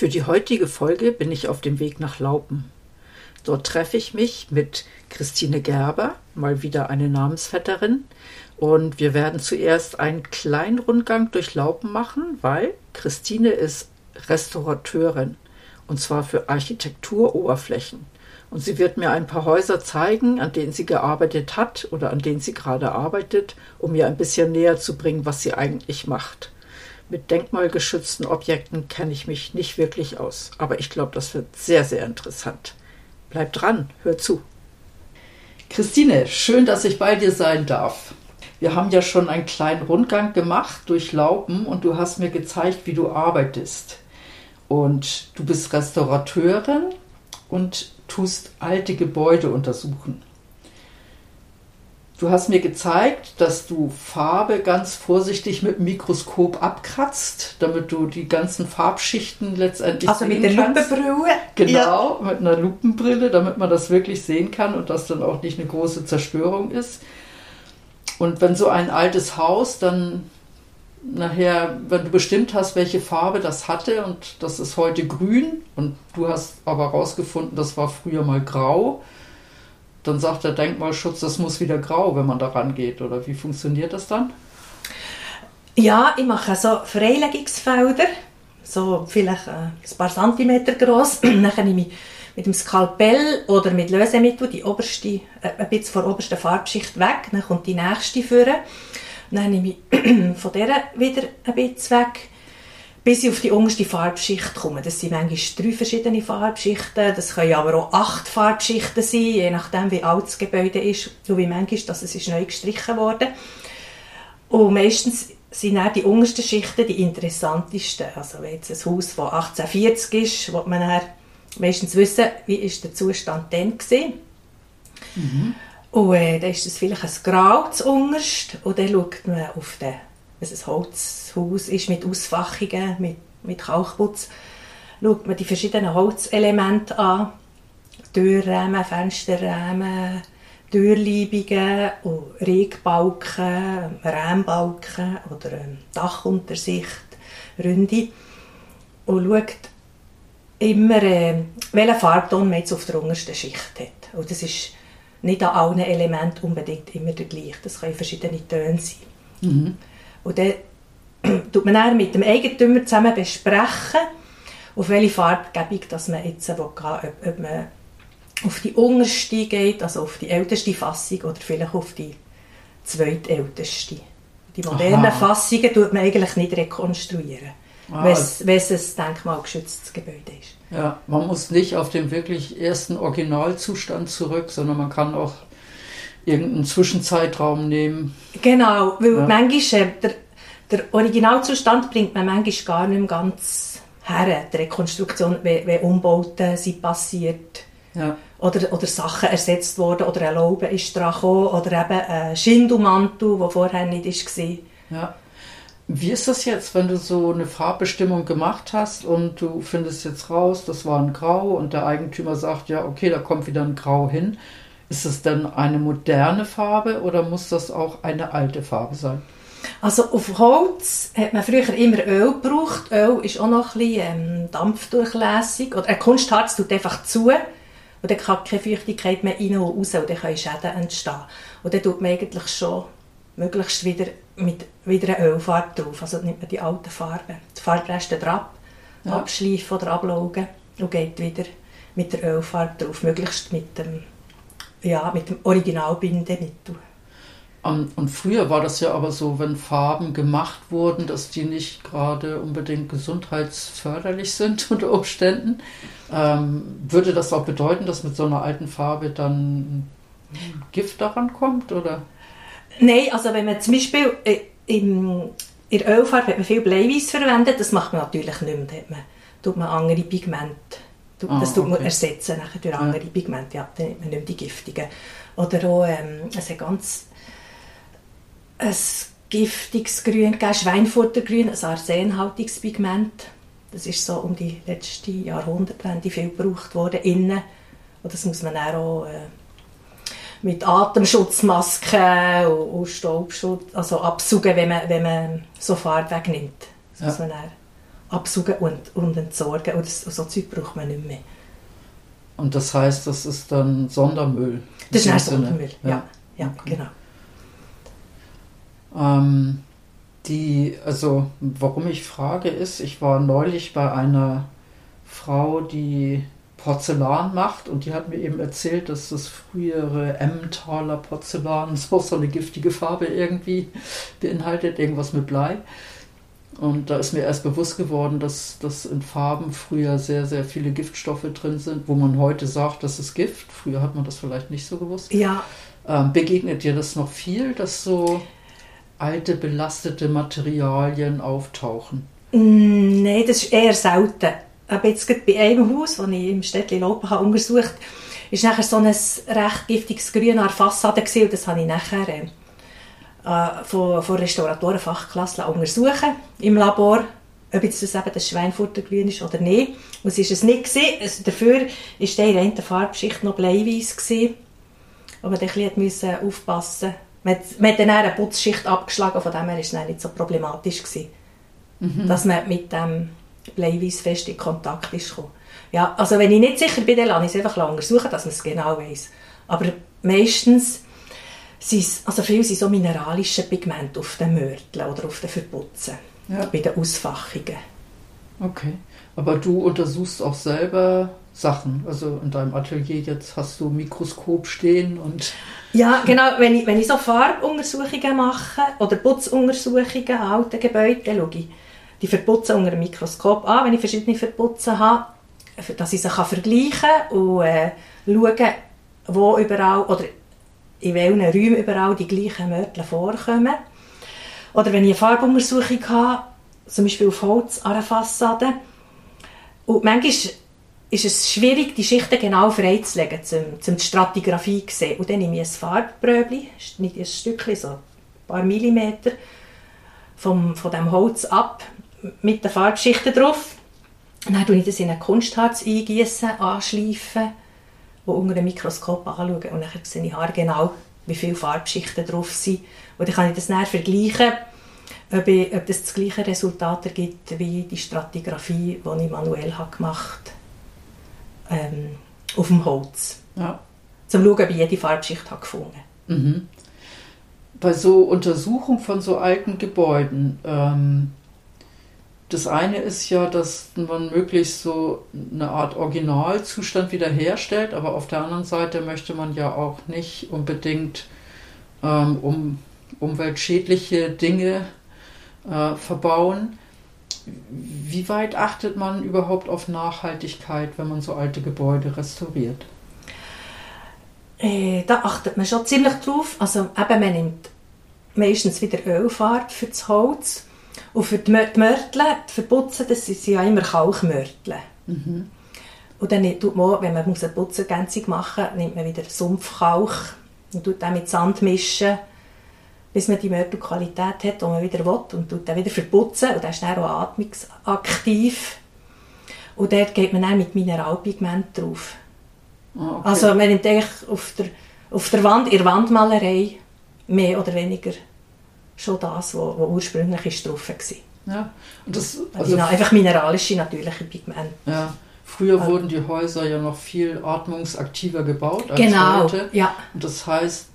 Für die heutige Folge bin ich auf dem Weg nach Laupen. Dort treffe ich mich mit Christine Gerber, mal wieder eine Namensvetterin, und wir werden zuerst einen kleinen Rundgang durch Laupen machen, weil Christine ist Restaurateurin und zwar für Architekturoberflächen. Und sie wird mir ein paar Häuser zeigen, an denen sie gearbeitet hat oder an denen sie gerade arbeitet, um mir ein bisschen näher zu bringen, was sie eigentlich macht. Mit denkmalgeschützten Objekten kenne ich mich nicht wirklich aus, aber ich glaube, das wird sehr, sehr interessant. Bleib dran, hör zu. Christine, schön, dass ich bei dir sein darf. Wir haben ja schon einen kleinen Rundgang gemacht durch Laupen und du hast mir gezeigt, wie du arbeitest. Und du bist Restaurateurin und tust alte Gebäude untersuchen. Du hast mir gezeigt, dass du Farbe ganz vorsichtig mit dem Mikroskop abkratzt, damit du die ganzen Farbschichten letztendlich also sehen kannst. Also mit der Lupenbrille? Genau, ja. mit einer Lupenbrille, damit man das wirklich sehen kann und das dann auch nicht eine große Zerstörung ist. Und wenn so ein altes Haus dann nachher, wenn du bestimmt hast, welche Farbe das hatte und das ist heute grün und du hast aber herausgefunden, das war früher mal grau, dann sagt der Denkmalschutz, das muss wieder grau, wenn man daran geht. Oder wie funktioniert das dann? Ja, ich mache so Freilegungsfelder, so vielleicht äh, ein paar Zentimeter groß. dann nehme ich mit dem Skalpell oder mit Lösemittel die oberste, äh, ein bisschen von der obersten Farbschicht weg, dann kommt die nächste führen. Dann nehme ich von der wieder ein bisschen weg bis ich auf die unterste Farbschicht komme. Das sind manchmal drei verschiedene Farbschichten, das können aber auch acht Farbschichten sein, je nachdem wie alt das Gebäude ist und wie manchmal dass es ist neu gestrichen wurde. Und meistens sind auch die untersten Schichten die interessantesten. Also wenn jetzt ein Haus von 1840 ist, wird man dann meistens wissen, wie ist der Zustand dann war. Mhm. Und äh, dann ist es vielleicht ein Grau zu unterst und dann schaut man auf den es ein Holzhaus ist mit Ausfachungen, mit, mit Kalkputz, schaut man die verschiedenen Holzelemente an. Türrahmen, Fensterrahmen, Türleibungen, Regbalken, Rahmenbalken oder Dachuntersicht, Ründe. Und schaut immer, äh, welchen Farbton man jetzt auf der untersten Schicht hat. Und das ist nicht an allen Elementen unbedingt immer der gleiche. Das können verschiedene Töne sein. Mhm. Und dann tut man dann mit dem Eigentümer zusammen besprechen, auf welche Farbgebung dass man jetzt will, ob, ob man auf die unterste geht, also auf die älteste Fassung oder vielleicht auf die zweitälteste. Die modernen Aha. Fassungen tut man eigentlich nicht rekonstruieren, ah, wenn es ein denkmalgeschütztes Gebäude ist. Ja, man muss nicht auf den wirklich ersten Originalzustand zurück, sondern man kann auch irgendeinen Zwischenzeitraum nehmen. Genau, weil ja. manchmal, äh, der, der Originalzustand bringt man manchmal gar nicht mehr ganz her, die Rekonstruktion, wenn, wenn Umbauten sind passiert. Ja. Oder, oder Sachen ersetzt wurden, oder ein Laube ist dran gekommen, oder eben ein Schindelmantel, der vorher nicht war. Ja. Wie ist das jetzt, wenn du so eine Farbbestimmung gemacht hast und du findest jetzt raus, das war ein Grau und der Eigentümer sagt, ja, okay, da kommt wieder ein Grau hin. Ist es denn eine moderne Farbe oder muss das auch eine alte Farbe sein? Also auf Holz hat man früher immer Öl gebraucht. Öl ist auch noch ein bisschen ähm, dampfdurchlässig. Oder ein Kunstharz tut einfach zu und dann kann keine Feuchtigkeit mehr rein und raus und dann können Schäden entstehen. Und dann tut man eigentlich schon möglichst wieder mit wieder einer Ölfarbe drauf. Also nimmt man die alten Farben, die Farbreste drauf, ja. abschleifen oder ablaugen und geht wieder mit der Ölfarbe drauf, möglichst mit dem ja, mit dem Originalbindemittel. Und, und früher war das ja aber so, wenn Farben gemacht wurden, dass die nicht gerade unbedingt gesundheitsförderlich sind unter Umständen. Ähm, würde das auch bedeuten, dass mit so einer alten Farbe dann Gift daran kommt? Oder? Nein, also wenn man zum Beispiel äh, im, in der Ölfarbe hat man viel Bleiweiß verwendet, das macht man natürlich nicht mehr. Da hat man, tut man andere Pigmente Das ah, tut man ersetzen nachher durch andere ja. Pigmente. Ja, dann nimmt man nicht mehr die giftigen. Oder auch ähm, also ganz ein giftiges Grün Schweinfurtergrün, ein arsenhaltiges Pigment. Das ist so um die letzten Jahrhundertwende viel gebraucht worden, innen. Und das muss man auch äh, mit Atemschutzmasken und, und Staubschutz, also absaugen, wenn man, wenn man so Farbe wegnimmt. Das ja. muss man dann absaugen und, und entsorgen. Und, das, so Zeug braucht man nicht mehr. Und das heißt, das ist dann Sondermüll? Das ist Sondermüll, ja. ja, ja okay. genau. Ähm, die, also warum ich frage ist, ich war neulich bei einer Frau, die Porzellan macht und die hat mir eben erzählt, dass das frühere Emmentaler Porzellan so, so eine giftige Farbe irgendwie beinhaltet, irgendwas mit Blei. Und da ist mir erst bewusst geworden, dass, dass in Farben früher sehr, sehr viele Giftstoffe drin sind, wo man heute sagt, das ist Gift. Früher hat man das vielleicht nicht so gewusst. Ja. Ähm, begegnet dir das noch viel, dass so alte, belastete Materialien auftauchen? Mm, Nein, das ist eher selten. Aber jetzt gerade bei einem Haus, das ich im Städtchen Laupen habe untersucht habe, ist nachher so ein recht giftiges Grün an der Fassade gewesen, und das habe ich nachher äh, von, von Restauratoren Fachklassen untersuchen im Labor, ob jetzt das eben das Schweinfurter Grün ist oder nicht. Und es war es nicht. Gewesen. Also dafür war der in der Farbschicht noch bleiweiß. Gewesen. Aber man musste aufpassen man, man hat dann eine Putzschicht abgeschlagen, von dem her war es nicht so problematisch. Gewesen, mhm. Dass man mit dem Bleiweiß fest in Kontakt ist gekommen. Ja, also wenn ich nicht sicher bin, dann lasse ich es einfach untersuchen, dass man es genau weiß. Aber meistens also viel sind so mineralische Pigmente auf den Mörteln oder auf den Verputzen, ja. bei den Ausfachungen. Okay, aber du untersuchst auch selber Sachen, also in deinem Atelier jetzt hast du ein Mikroskop stehen und... Ja, genau, wenn ich, wenn ich so Farbuntersuchungen mache oder Putzuntersuchungen an alten Gebäuden, dann schaue ich die Verputzen unter dem Mikroskop an, wenn ich verschiedene Verputzen habe, dass ich sie vergleichen kann und äh, schauen, wo überall oder in welchen Räumen überall die gleichen Mörtel vorkommen. Oder wenn ich eine Farbuntersuchung habe, zum Beispiel auf Holz an einer Fassade, und manchmal ist es schwierig, die Schichten genau freizulegen, um, um die Stratigraphie zu sehen. Und dann nehme ich ein Farbbröbli, nicht ein Stückchen, so ein paar Millimeter, vom, von dem Holz ab, mit den Farbschichten drauf. Dann tue ich das in ein Kunstharz eingießen, anschleifen und unter dem Mikroskop anschauen. Und dann sehe ich genau, wie viele Farbschichten drauf sind. Und dann kann ich das dann vergleichen, ob, ich, ob das das gleiche Resultat ergibt wie die Stratigraphie, die ich manuell habe gemacht habe, ähm, auf dem Holz. Ja. Zum Schauen, ob ich jede Farbschicht habe gefunden mhm. Bei so Untersuchung von so alten Gebäuden, ähm, das eine ist ja, dass man möglichst so eine Art Originalzustand wiederherstellt, aber auf der anderen Seite möchte man ja auch nicht unbedingt ähm, um umweltschädliche Dinge äh, verbauen. Wie weit achtet man überhaupt auf Nachhaltigkeit, wenn man so alte Gebäude restauriert? Äh, da achtet man schon ziemlich drauf. Also eben, man nimmt meistens wieder Ölfarbe für das Holz und für die Mörtel, die Verputzen, das sind ja immer Kalkmörtel. Mhm. Und dann tut man, wenn man eine Putzenergänzung machen muss, nimmt man wieder Sumpfkalk und tut dann mit Sand mischen, bis man die Mörtelqualität hat, die man wieder will und tut dann wieder verputzen und dann ist dann auch atmungsaktiv. Und dort geht man dann mit Mineralpigment drauf. Ah, okay. Also man nimmt eigentlich auf der, auf der Wand, in der Wandmalerei mehr oder weniger schon das, was ursprünglich ist drauf war. Ja. Und das, also, also einfach mineralische, natürliche Pigmente. Ja. Früher also, wurden die Häuser ja noch viel atmungsaktiver gebaut als genau, heute. Ja. Und das heißt,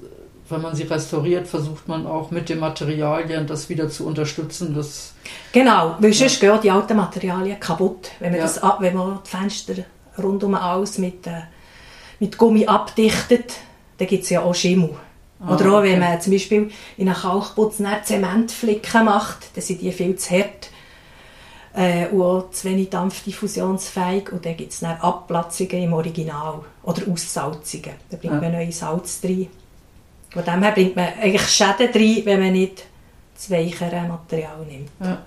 wenn man sie restauriert, versucht man auch mit den Materialien das wieder zu unterstützen. Dass, genau, weil sonst ja. gehen die alten Materialien kaputt. Wenn man, ja. das, wenn man die Fenster rundum aus mit, äh, mit Gummi abdichtet, dann gibt es ja auch Schimmel. Ah, Oder auch, okay. wenn man zum Beispiel in einem Kalkputz Zementflicken macht, dann sind die viel zu hart äh, und auch zu wenig dampfdiffusionsfähig und dann gibt es dann Abplatzungen im Original oder Aussalzungen. Da bringt ja. man neue Salz rein. Von dem her bringt man eigentlich Schäden rein, wenn man nicht das weichere Material nimmt. Ja.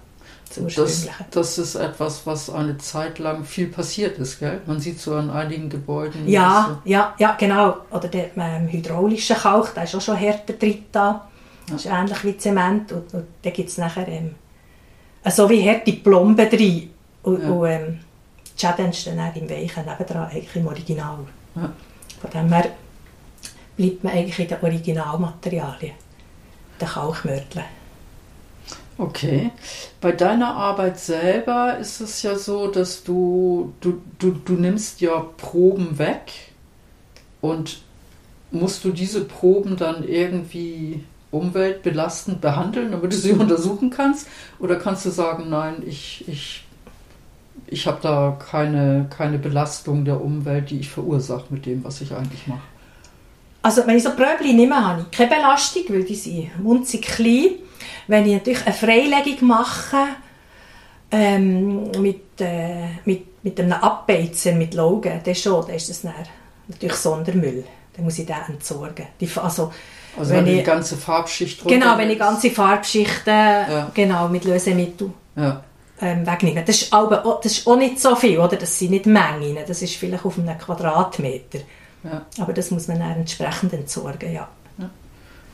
Das Das, ist etwas, was eine Zeit lang viel passiert ist, gell? Man sieht so an einigen Gebäuden. Ja, ja, ja, genau. Oder der ähm, hydraulische Kalk, der ist auch schon härter drin da. Das ist ähnlich wie Zement. Und, und dann gibt es nachher ähm, so wie harte Plomben drin. Und, Ja. und ähm, die Schäden entstehen dann im Weichen nebendran, eigentlich im Original. Ja. Von dem her bleibt man eigentlich in den Originalmaterialien. Der Kalkmörtel. Okay. Bei deiner Arbeit selber ist es ja so, dass du, du, du, du nimmst ja Proben weg und musst du diese Proben dann irgendwie umweltbelastend behandeln, damit du sie untersuchen kannst? Oder kannst du sagen, nein, ich, ich, ich habe da keine, keine Belastung der Umwelt, die ich verursache mit dem, was ich eigentlich mache? Also wenn ich so Pröbli nehme, habe ich keine Belastung, weil die sind munzig klein. Wenn ich natürlich eine Freilegung mache, ähm, mit, äh, mit, mit einem Abbeizer, mit Laugen, dann schon, dann ist das dann natürlich Sondermüll. Dann muss ich den entsorgen. Die, also, Also Wenn wenn, du die ich- ganze Farbschicht genau, wenn ich ganze Farbschichten genau, mit Lösemittel Ja, ähm, wegnehme. Das ist, aber, auch- das ist auch nicht so viel, oder? Das sind nicht Mengen, das ist vielleicht auf einem Quadratmeter. Ja. Aber das muss man dann entsprechend entsorgen, ja.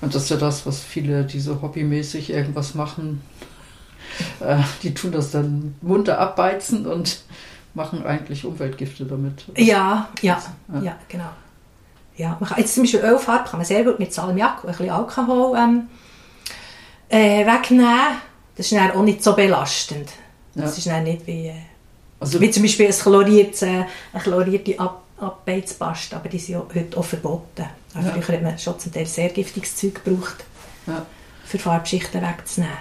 Und das ist ja das, was viele, die so hobbymäßig irgendwas machen, äh, die tun das dann munter abbeizen und machen eigentlich Umweltgifte damit. Ja, ja, Ja. ja, genau. Ja, man kann, jetzt zum Beispiel Ölfarbe kann man sehr gut mit Salmiak und ein bisschen Alkohol ähm, äh, wegnehmen. Das ist dann auch nicht so belastend. Das Ja. ist dann nicht wie, äh, Also, wie zum Beispiel ein chloriertes, äh, eine chlorierte Ab Abbeizpaste, aber die sind ja heute auch verboten. Also Ja. Früher hat man schon zum Teil sehr giftiges Zeug gebraucht, Ja. für Farbschichten wegzunehmen.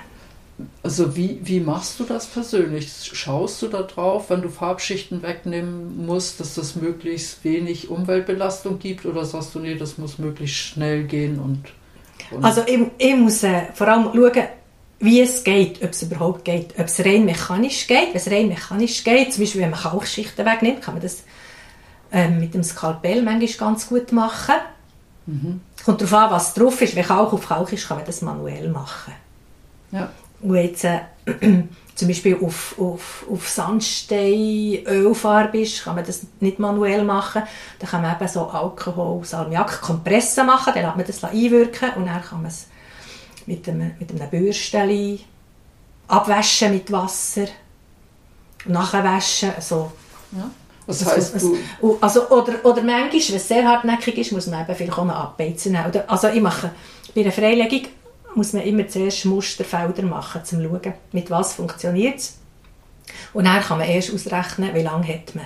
also wie, wie machst du das persönlich? Schaust du da drauf, wenn du Farbschichten wegnehmen musst, dass das möglichst wenig Umweltbelastung gibt? Oder sagst du, nee, das muss möglichst schnell gehen und... und Also ich, ich muss äh, vor allem schauen, wie es geht, ob es überhaupt geht, ob es rein mechanisch geht. Wenn es rein mechanisch geht, zum Beispiel wenn man Kalkschichten wegnimmt, kann man das ähm, mit dem Skalpell manchmal ganz gut machen. Kommt darauf an, was drauf ist. Wenn Kalk auf Kalk ist, kann man das manuell machen. ja. Und jetzt äh, zum Beispiel auf, auf, auf Sandstein Ölfarbe ist, kann man das nicht manuell machen. Dann kann man eben so Alkohol, Salmiak, Kompressen machen, dann lässt man das einwirken und dann kann man es mit einem, mit einem Bürstchen abwaschen mit Wasser und nachher waschen. So. ja. Heißt, das- du... Also, oder, oder manchmal, wenn es sehr hartnäckig ist, muss man eben vielleicht auch abbeizen. Oder, also ich mache, bei einer Freilegung muss man immer zuerst Musterfelder machen, um zu schauen, mit was funktioniert es. Und dann kann man erst ausrechnen, wie lange hat man.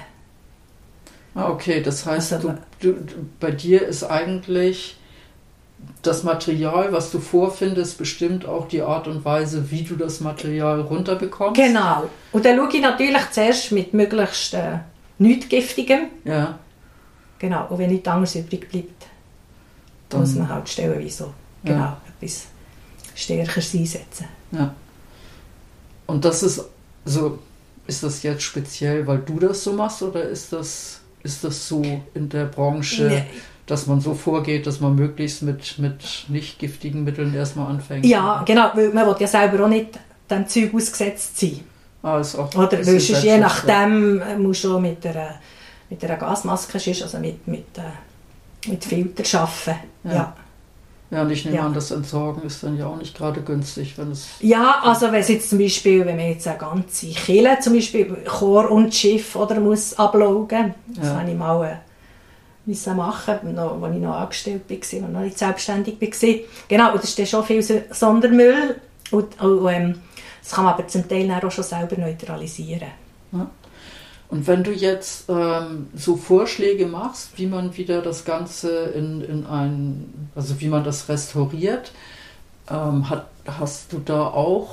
Ah, okay, das heißt, Also, du, du, bei dir ist eigentlich das Material, was du vorfindest, bestimmt auch die Art und Weise, wie du das Material runterbekommst. Genau. Und dann schaue ich natürlich zuerst mit möglichst äh, nichts Giftigem. Ja, Genau. Und wenn nichts anderes übrig bleibt, dann, muss man halt stellenweise so Ja. genau, etwas Stärkeres einsetzen. ja. Und das ist so, ist das jetzt speziell, weil du das so machst oder ist das, ist das so in der Branche, Nee. dass man so vorgeht, dass man möglichst mit, mit nicht giftigen Mitteln erstmal anfängt? Ja, genau, weil man will ja selber auch nicht dem Zeug ausgesetzt sein. Auch Oder bisschen sonst je nachdem äh, musst du mit einer, mit einer Gasmaske also mit, mit, äh, mit Filter arbeiten. Ja. Ja. Ja, und ich nehme Ja. an, das Entsorgen ist dann ja auch nicht gerade günstig, wenn es. ja, also wenn es jetzt zum Beispiel, wenn man jetzt eine ganze Kille, zum Beispiel Chor und Schiff oder muss ablaugen, das Ja. habe ich mal äh, müssen machen, noch, als ich noch angestellt war, ich noch nicht selbstständig war. Genau, und das ist dann schon viel So- Sondermüll und, und ähm, das kann man aber zum Teil auch schon selber neutralisieren. Und wenn du jetzt ähm, so Vorschläge machst, wie man wieder das Ganze in, in ein, also wie man das restauriert, ähm, hat, hast du da auch,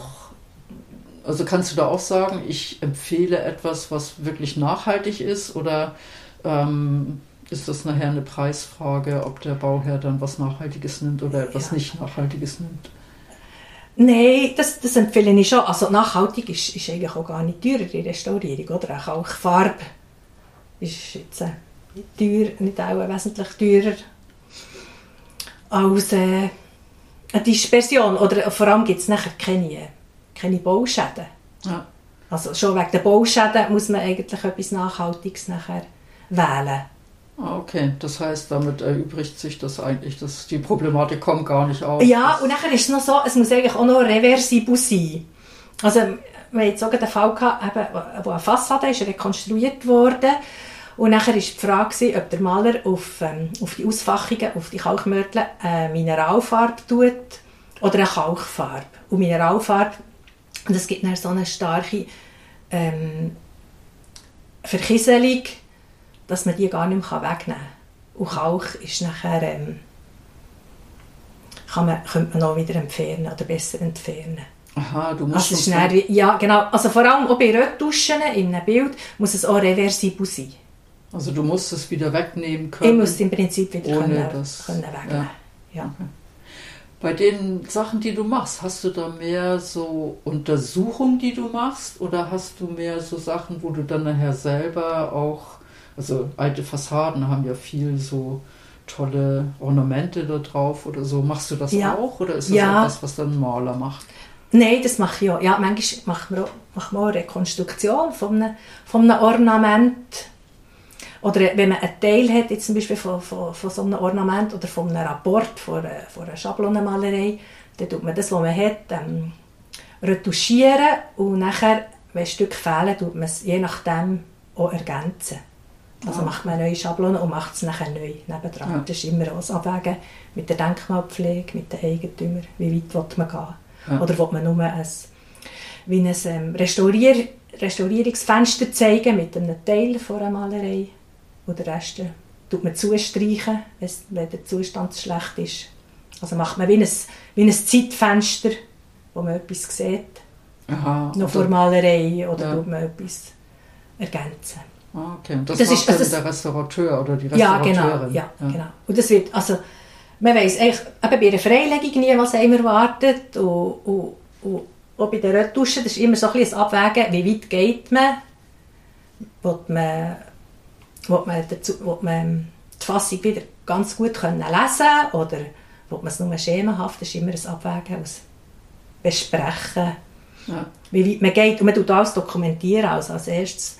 also kannst du da auch sagen, ich empfehle etwas, was wirklich nachhaltig ist oder ähm, ist das nachher eine Preisfrage, ob der Bauherr dann was Nachhaltiges nimmt oder etwas Ja. nicht Nachhaltiges nimmt? Nein, das, das empfehle ich schon. Also nachhaltig ist, ist eigentlich auch gar nicht teurer, die Restaurierung. Oder auch Kalkfarbe ist jetzt äh, nicht, teuer, nicht auch wesentlich teurer als äh, eine Dispersion. Oder vor allem gibt es nachher keine, keine Bauschäden. Ja. Also schon wegen der Bauschäden muss man eigentlich etwas Nachhaltiges nachher wählen. Ah, okay, das heißt, damit erübrigt sich das eigentlich, dass die Problematik kommt gar nicht auf. Ja, und nachher ist es noch so, es muss eigentlich auch noch reversibel sein. Also, wir haben jetzt sogar den Fall gehabt, wo eine Fassade ist rekonstruiert wurde und nachher war die Frage, ob der Maler auf, ähm, auf die Ausfachungen, auf die Kalkmörtel eine Mineralfarbe tut oder eine Kalkfarbe. Und Mineralfarbe, es gibt dann so eine starke ähm, Verkieselung, dass man die gar nicht mehr wegnehmen kann. Und Kalk ist nachher, ähm, kann man, könnte man auch wieder entfernen oder besser entfernen. Aha, du musst also dann, Ja, genau. Also vor allem auch bei Röttuschen in einem Bild muss es auch reversibel sein. Also du musst es wieder wegnehmen können. Ich muss es im Prinzip wieder ohne können, das, können wegnehmen. Ja. ja. Okay. Bei den Sachen, die du machst, hast du da mehr so Untersuchungen, die du machst, oder hast du mehr so Sachen, wo du dann nachher selber auch, also alte Fassaden haben ja viel so tolle Ornamente da drauf oder so. Machst du das ja. auch oder ist das ja. etwas, was dann ein Maler macht? Nein, das mache ich auch. Ja, manchmal machen wir auch, machen wir auch eine Rekonstruktion von einem, von einem Ornament oder wenn man einen Teil hat, jetzt zum Beispiel von, von, von so einem Ornament oder von einem Rapport, von einer, von einer Schablonenmalerei, dann tut man das, was man hat, ähm, retuschieren und nachher, wenn Stücke fehlen, tut man es je nachdem auch ergänzen. Also ah. macht man eine neue Schablone und macht es nachher neu nebendran. Ja. Das ist immer das Abwägen mit der Denkmalpflege, mit den Eigentümern, wie weit will man gehen. Ja. Oder will man nur ein, wie ein ähm, Restaurier Restaurierungsfenster zeigen mit einem Teil von einer Malerei und den Rest tut man zustreichen, wenn der Zustand schlecht ist. Also macht man wie ein, wie ein Zeitfenster, wo man etwas sieht. Aha, noch vor Malerei oder ja. tut man etwas ergänzen. Ah, okay. Und das, das ist, also der Restaurateur oder die Restaurateurin? Ja, genau. Ja, ja. genau. Und das wird, also, man weiss eigentlich eben bei einer Freilegung nie, was einem erwartet. Und, und, und auch bei der Retusche, das ist immer so ein bisschen ein Abwägen, wie weit geht man. Will man wo man, dazu, wo man die Fassung wieder ganz gut können lesen oder wo man es nur schemenhaft, das ist immer ein Abwägen aus Besprechen, ja. wie weit man geht. Und man tut alles dokumentieren. Also als erstes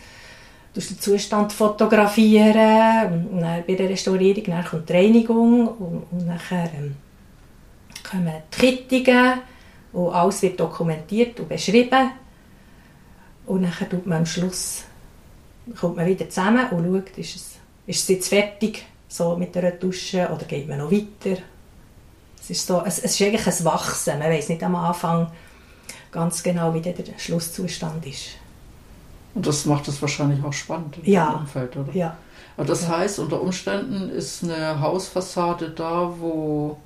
tust den Zustand fotografieren, und dann bei der Restaurierung dann kommt die Reinigung und, und nachher ähm, kommen die Kittungen und alles wird dokumentiert und beschrieben. Und dann tut man am Schluss kommt man wieder zusammen und schaut, ist es, ist es jetzt fertig so mit der Retusche oder geht man noch weiter. Es ist, so, es, es ist eigentlich ein Wachsen. Man weiß nicht am Anfang ganz genau, wie der Schlusszustand ist. Und das macht es wahrscheinlich auch spannend im ja. Umfeld, oder? Ja. Aber das ja. heißt, unter Umständen ist eine Hausfassade da, wo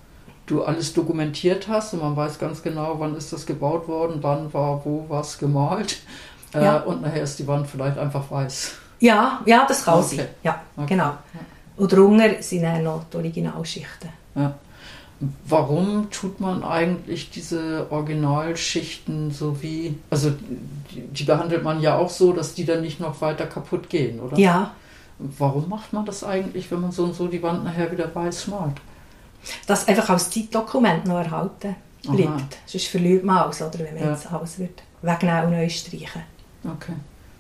du alles dokumentiert hast und man weiß ganz genau, wann ist das gebaut worden, wann war wo was gemalt. Äh, ja. und nachher ist die Wand vielleicht einfach weiß. Ja, ja das kann okay. sein. Ja, okay. genau. Und darunter sind dann noch die Originalschichten. Ja. Warum tut man eigentlich diese Originalschichten so wie, also die, behandelt man ja auch so, dass die dann nicht noch weiter kaputt gehen, oder? Ja. Warum macht man das eigentlich, wenn man so und so die Wand nachher wieder weiß malt? Das einfach als Zeitdokument noch erhalten bleibt. Aha. Sonst verliert man alles, oder, wenn man ja. jetzt alles wird wegnehmen und neu streichen. Okay.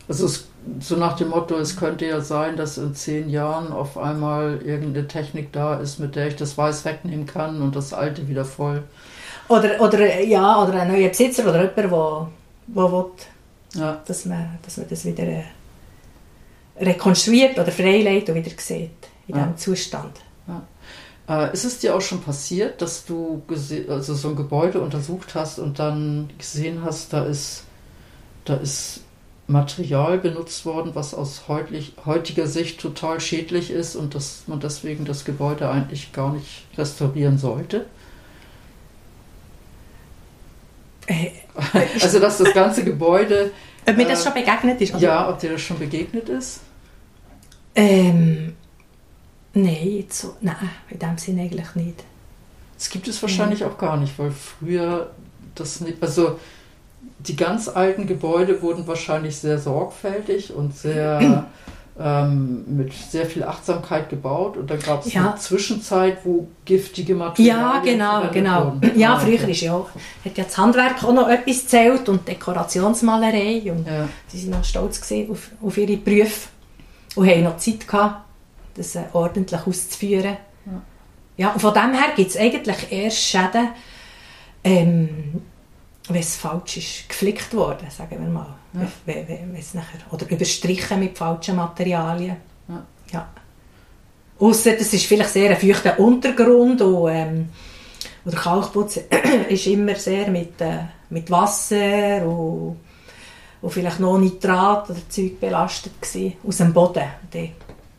Also es, so nach dem Motto, es könnte ja sein, dass in zehn Jahren auf einmal irgendeine Technik da ist, mit der ich das Weiß wegnehmen kann und das Alte wieder voll. Oder, oder, ja, oder ein neuer Besitzer oder jemand, der wo, wo will, ja. dass, man, dass man das wieder äh, rekonstruiert oder freilegt und wieder sieht in ja. diesem Zustand. Ja. Äh, ist es dir auch schon passiert, dass du also so ein Gebäude untersucht hast und dann gesehen hast, da ist, da ist Material benutzt worden, was aus heutiger Sicht total schädlich ist und dass man deswegen das Gebäude eigentlich gar nicht restaurieren sollte? Äh, also, dass das ganze Gebäude. Ob mir das äh, schon begegnet ist? Also, ja, ob dir das schon begegnet ist? Ähm, nein, jetzt so, nein, in dem Sinne eigentlich nicht. Das gibt es wahrscheinlich nein. auch gar nicht, weil früher das nicht. Also, die ganz alten Gebäude wurden wahrscheinlich sehr sorgfältig und sehr ähm, mit sehr viel Achtsamkeit gebaut und dann gab es Ja. eine Zwischenzeit, wo giftige Materialien Ja, genau, genau. wurden. Ja, Ah, früher ist ja auch, hat ja das Handwerk auch noch etwas zählt und Dekorationsmalerei und Ja. sie waren noch stolz gewesen auf, auf ihre Berufe und haben noch Zeit gehabt, das äh, ordentlich auszuführen. Ja. Ja, und von dem her gibt es eigentlich erst Schäden, ähm, wenn es falsch ist geflickt worden, sagen wir mal. Ja. Wenn, wenn, nachher, oder überstrichen mit falschen Materialien. Ja. Ja. Ausser, das ist vielleicht sehr ein feuchter Untergrund und, ähm, und der Kalkputz ist immer sehr mit, äh, mit Wasser und, und vielleicht noch Nitrat oder Zeug belastet gewesen, aus dem Boden.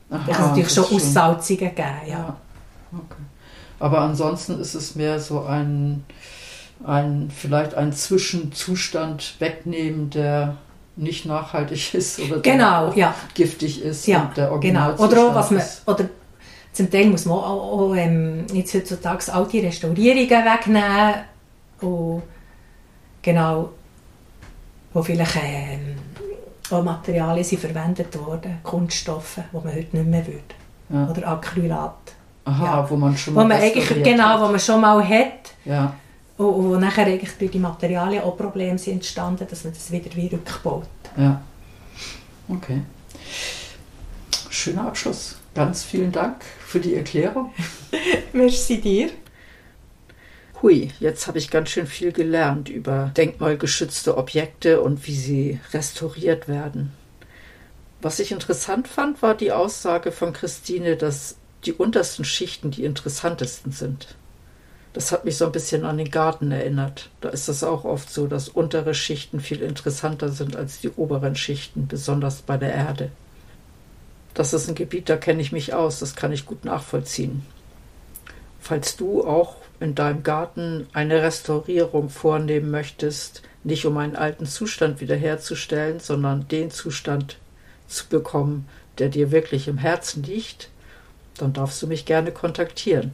Da kann es natürlich schon Aussalzungen geben. Ja. Ja. Okay. Aber ansonsten ist es mehr so ein, ein vielleicht ein Zwischenzustand wegnehmen, der nicht nachhaltig ist oder der Genau, ja. giftig ist Ja, und der genau. Oder was man, oder zum Teil muss man auch, auch ähm, jetzt heutzutage alte Restaurierungen wegnehmen und genau, wo vielleicht ähm, auch Materialien sind verwendet worden, Kunststoffe, die man heute nicht mehr würde. Ja. Oder Acrylat. Aha, ja. wo man schon Wo mal man eigentlich, genau, hat. wo man schon mal hat Ja, und, und nachher eigentlich durch die Materialien auch Probleme sind entstanden, dass man das wieder wie rückbaut. ja. Okay. Schöner Abschluss. Ganz vielen Dank für die Erklärung. Merci dir. Hui, jetzt habe ich ganz schön viel gelernt über denkmalgeschützte Objekte und wie sie restauriert werden. Was ich interessant fand, war die Aussage von Christine, dass die untersten Schichten die interessantesten sind. Das hat mich so ein bisschen an den Garten erinnert. Da ist das auch oft so, dass untere Schichten viel interessanter sind als die oberen Schichten, besonders bei der Erde. Das ist ein Gebiet, da kenne ich mich aus, das kann ich gut nachvollziehen. Falls du auch in deinem Garten eine Restaurierung vornehmen möchtest, nicht um einen alten Zustand wiederherzustellen, sondern den Zustand zu bekommen, der dir wirklich im Herzen liegt, dann darfst du mich gerne kontaktieren.